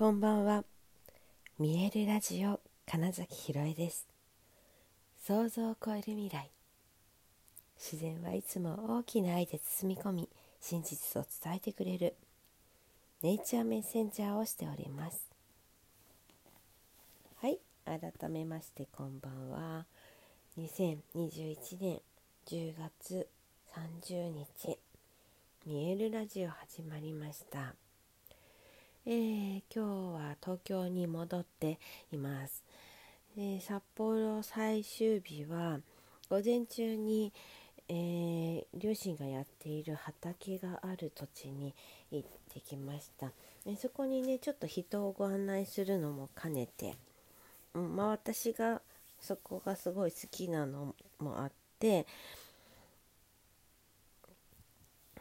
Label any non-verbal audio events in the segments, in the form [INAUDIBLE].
こんばんは。見えるラジオ金崎ひろえです。想像を超える未来。自然はいつも大きな愛で包み込み真実を伝えてくれる。ネイチャーメッセンジャーをしております。はい改めましてこんばんは。2021年10月30日見えるラジオ始まりました。えー、今日は東京に戻っています、えー、札幌最終日は午前中に、えー、両親がやっている畑がある土地に行ってきました、えそこにねちょっと人をご案内するのも兼ねて、うんまあ、私がそこがすごい好きなのもあって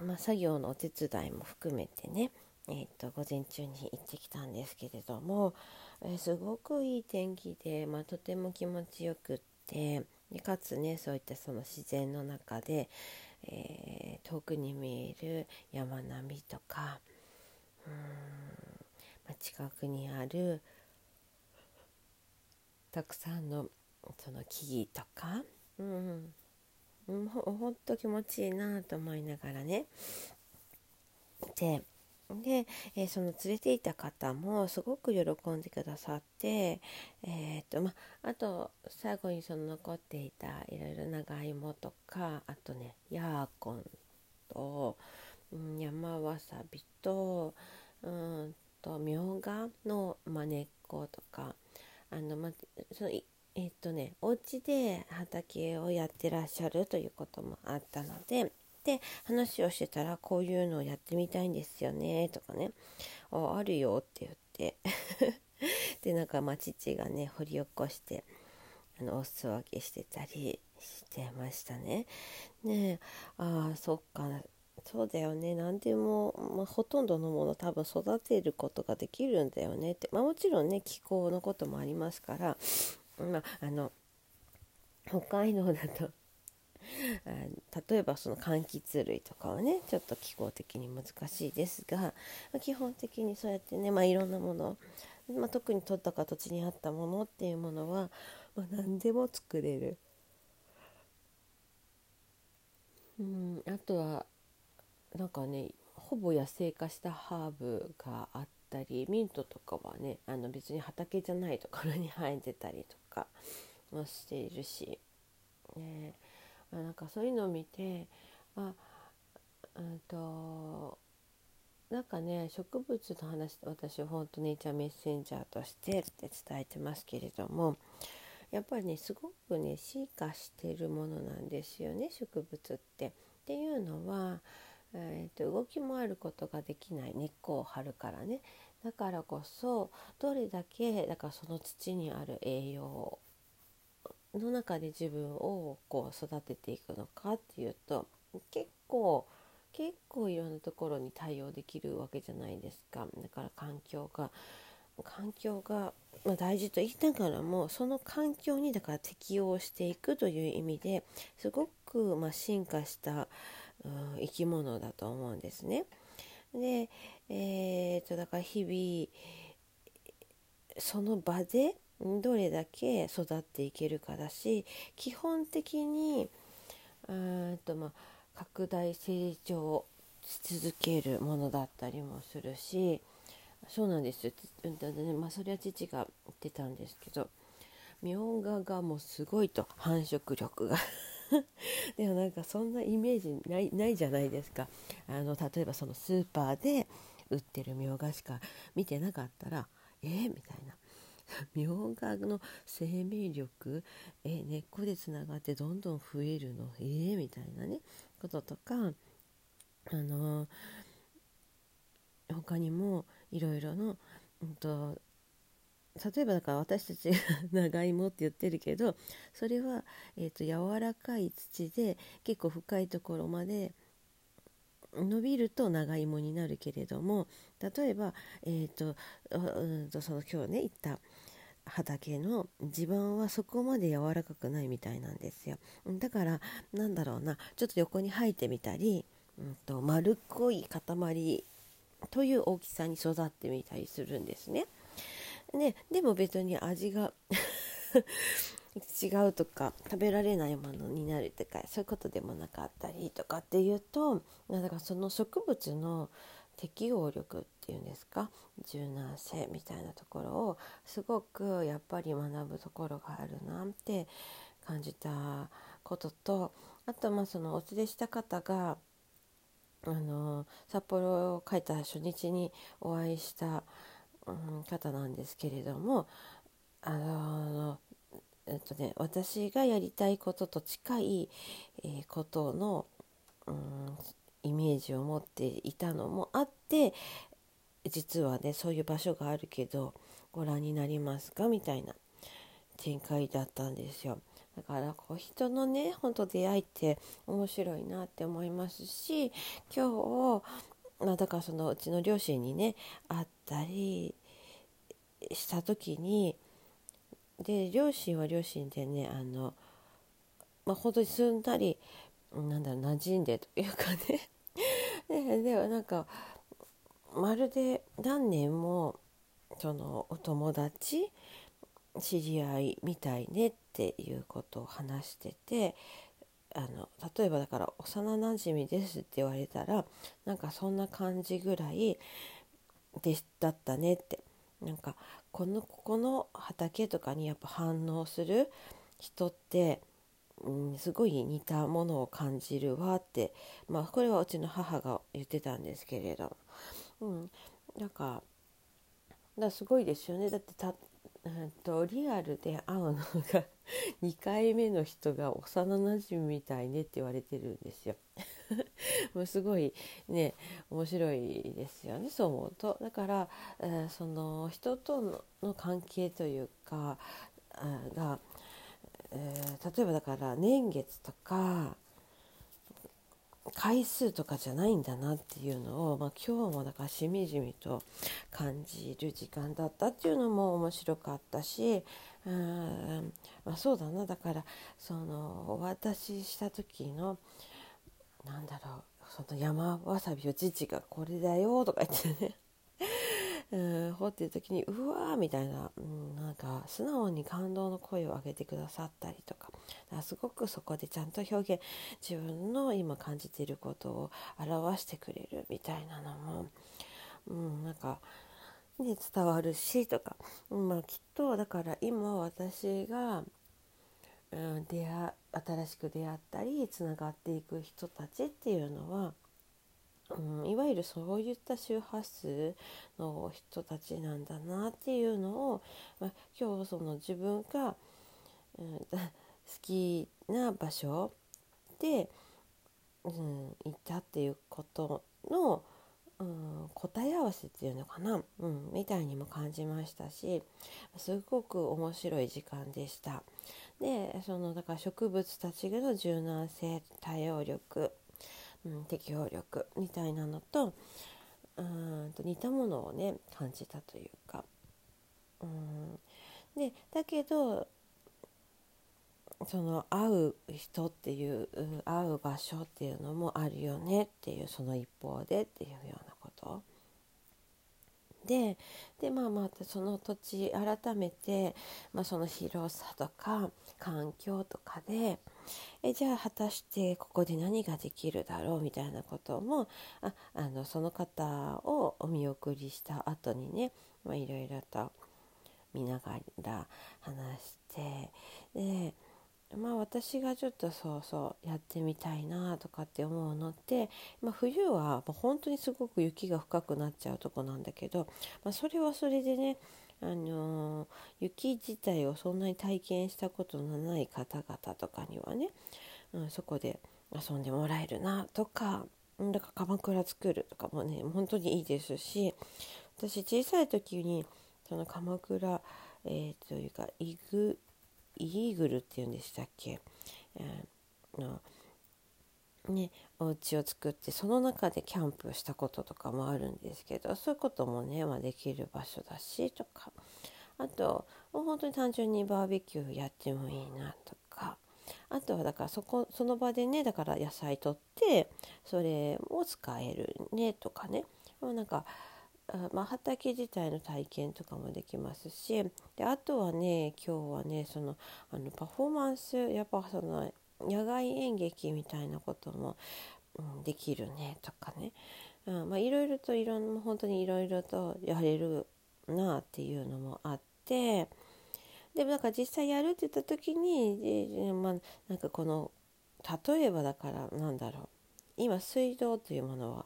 まあ、作業のお手伝いも含めてね。えーと、午前中に行ってきたんですけれども、えー、すごくいい天気で、まあ、とても気持ちよくってでかつねそういったその自然の中で、えー、遠くに見える山並みとかうん、まあ、近くにあるたくさんのその木々とか、うん、うん、ほほんと気持ちいいなと思いながらね。でで、えー、その連れていた方もすごく喜んでくださって、えーとま、あと最後にその残っていたいろいろ長芋とかあとねヤーコンと、うん、山わさびとうんとみょうがの、ま根っことかあの、ま、そのえっ、とねお家で畑をやってらっしゃるということもあったのでで話をしてたらこういうのをやってみたいんですよねとかね。ああるよって言って。[LAUGHS] でなんかまあ父がね掘り起こしてあのお裾分けしてたりしてましたね。ねああそっか。そうだよね。何でも、まあ、ほとんどのもの多分育てることができるんだよねって、まあ、もちろんね気候のこともありますから、まあ、あの北海道だと例えばその柑橘類とかはねちょっと気候的に難しいですが基本的にそうやってね、まあ、いろんなもの、まあ、特に取ったか土地にあったものっていうものは、まあ、何でも作れる。うんあとはなんかねほぼ野生化したハーブがあったりミントとかはねあの別に畑じゃないところに生えてたりとかもしているし、ね、なんかそういうのを見てあうんとなんかね植物の話私は本当ネイチャーメッセンジャーとしてって伝えてますけれどもやっぱりねすごくね進化してるものなんですよね植物って。っていうのは、えーと動きもあることができない根っこを張るからねだからこそどれだけだからその土にある栄養の中で自分をこう育てていくのかっていうと結構結構いろんなところに対応できるわけじゃないですかだから環境が環境が、ま、大事と言いながらもその環境にだから適応していくという意味ですごく、まあ、進化した、うん、生き物だと思うんですね。で、えーとだから日々その場でどれだけ育っていけるかだし基本的にうんと、まあ、拡大成長し続けるものだったりもするしそうなんです。よ、まあ、それは父が言ってたんですけどみょうががもうすごいと繁殖力が。[LAUGHS] でもなんかそんなイメージないないじゃないですか。あの例えばそのスーパーで売ってるみょうがしか見てなかったらえー、みたいな。みょうがの生命力え根っこでつながってどんどん増えるの？えー、みたいなねこととかあの他にもいろいろの、うんと、例えばだから私たちが [LAUGHS] 長芋って言ってるけどそれは、えーと、柔らかい土で結構深いところまで伸びると長芋になるけれども例えば、えーとうんとその今日ね言った畑の地盤はそこまで柔らかくないみたいなんですよだからなんだろうなちょっと横に生えてみたり、うんと、丸っこい塊という大きさに育ってみたりするんですね。ねでも別に味が [LAUGHS] 違うとか食べられないものになるとかそういうことでもなかったりとかっていうとだからその植物の適応力っていうんですか？柔軟性みたいなところをすごくやっぱり学ぶところがあるなって感じたこととあとまあそのお連れした方があの札幌を帰った初日にお会いした、うん、方なんですけれどもあのえっとね、私がやりたいことと近い、えー、ことの、うん、イメージを持っていたのもあって実はねそういう場所があるけどご覧になりますか？みたいな展開だったんですよ。だからこう人のねほんと出会いって面白いなって思いますし今日、まあ、だからそのうちの両親にね会ったりした時にで両親は両親でねあの、まあ、本当にすんなりなんだろう馴染んでというかね。[LAUGHS] ででなんかまるで何年もそのお友達知り合いみたいねっていうことを話しててあの例えばだから幼なじみですって言われたらなんかそんな感じぐらいでだったねって。なんかこのここの畑とかにやっぱ反応する人って、うん、すごい似たものを感じるわってまあこれはうちの母が言ってたんですけれど、うん、なんかだすごいですよねだってたうんとリアルで会うのが [LAUGHS] 2回目の人が幼なじみみたいねって言われてるんですよ。[LAUGHS] もうすごいね面白いですよねそう思うと。だから、えー、その人とのの関係というかが、え、例えばだから年月とか回数とかじゃないんだなっていうのを、まあ、今日もだからしみじみと感じる時間だったっていうのも面白かったしうん、まあ、そうだな。だからそのお渡しした時のなんだろうその山わさびを父がこれだよとか言ってね。うん、掘ってる時にうわーみたいな、うん、なんか素直に感動の声を上げてくださったりとか。かすごくそこでちゃんと表現自分の今感じていることを表してくれるみたいなのも、うん、なんか、ね、伝わるしとか、まあ、きっとだから今私が、うん、出会新しく出会ったりつながっていく人たちっていうのはうん、いわゆるそういった周波数の人たちなんだなっていうのを、まあ、今日その自分が、うん、[LAUGHS] 好きな場所で、うん、行ったっていうことの、うん、答え合わせっていうのかな、うん、みたいにも感じましたしすごく面白い時間でした。でそのだから植物たちの柔軟性対応力うん、適応力みたいなのとうんと似たものをね感じたというか。うんでだけどその会う人っていう会う場所っていうのもあるよねっていうその一方でっていうようなことででまあまたその土地改めて、まあ、その広さとか環境とかでえじゃあ果たしてここで何ができるだろうみたいなこともああのその方をお見送りした後にねいろいろと見ながら話してでまあ私がちょっとそうそうやってみたいなとかって思うのって、まあ、冬は本当にすごく雪が深くなっちゃうとこなんだけど、まあ、それはそれでねあの雪自体をそんなに体験したことのない方々とかにはね、うん、そこで遊んでもらえるなとかだから鎌倉作るとかもね本当にいいですし私小さい時にその鎌倉、えー、というかイグイーグルっていうんでしたっけ、えー、のね、お家を作ってその中でキャンプしたこととかもあるんですけどそういうこともね、まあ、できる場所だしとか。あともう本当に単純にバーベキューやってもいいなとか。あとはだからそこその場でねだから野菜取ってそれを使えるねとかね。もなんかまあ、畑自体の体験とかもできますしであとはね今日はねそのあのパフォーマンスやっぱその野外演劇みたいなことも、うん、できるねとかね、うんまあ、いろいろといろんな本当にいろいろとやれるなっていうのもあってでもなんか実際やるって言った時に、まあ、なんかこの例えばだからなんだろう今水道というものは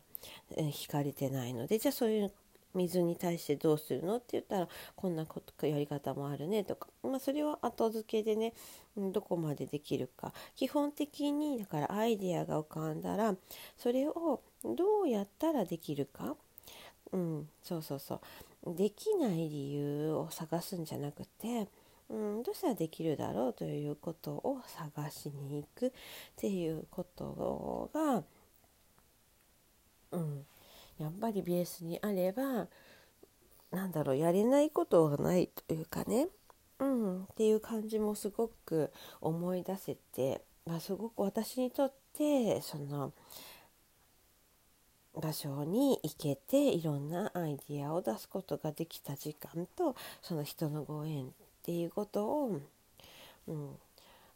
引かれてないのでじゃあそういう水に対してどうするの？って言ったらこんなことやり方もあるねとか、まあ、それは後付けでねどこまでできるか。基本的にだからアイデアが浮かんだらそれをどうやったらできるか、うん、そうそうそう。できない理由を探すんじゃなくてうん、どうしたらできるだろうということを探しに行くっていうことが、うん、やっぱりベースにあればなんだろうやれないことがないというかね、うん、っていう感じもすごく思い出せて、まあ、すごく私にとってその場所に行けていろんなアイディアを出すことができた時間とその人のご縁っていうことを、うん、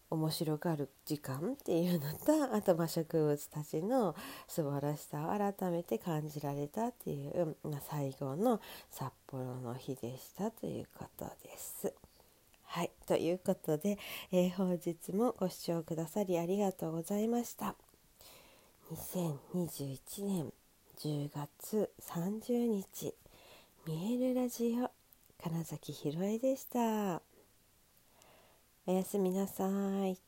面白がる時間っていうのとあとま植物たちの素晴らしさを改めて感じられたっていう、まあ、最後の札幌の日でしたということです。はい、ということで、[LAUGHS] えー、本日もご視聴くださりありがとうございました。2021年10月30日見えるラジオ金崎ひろえでした。おやすみなさい。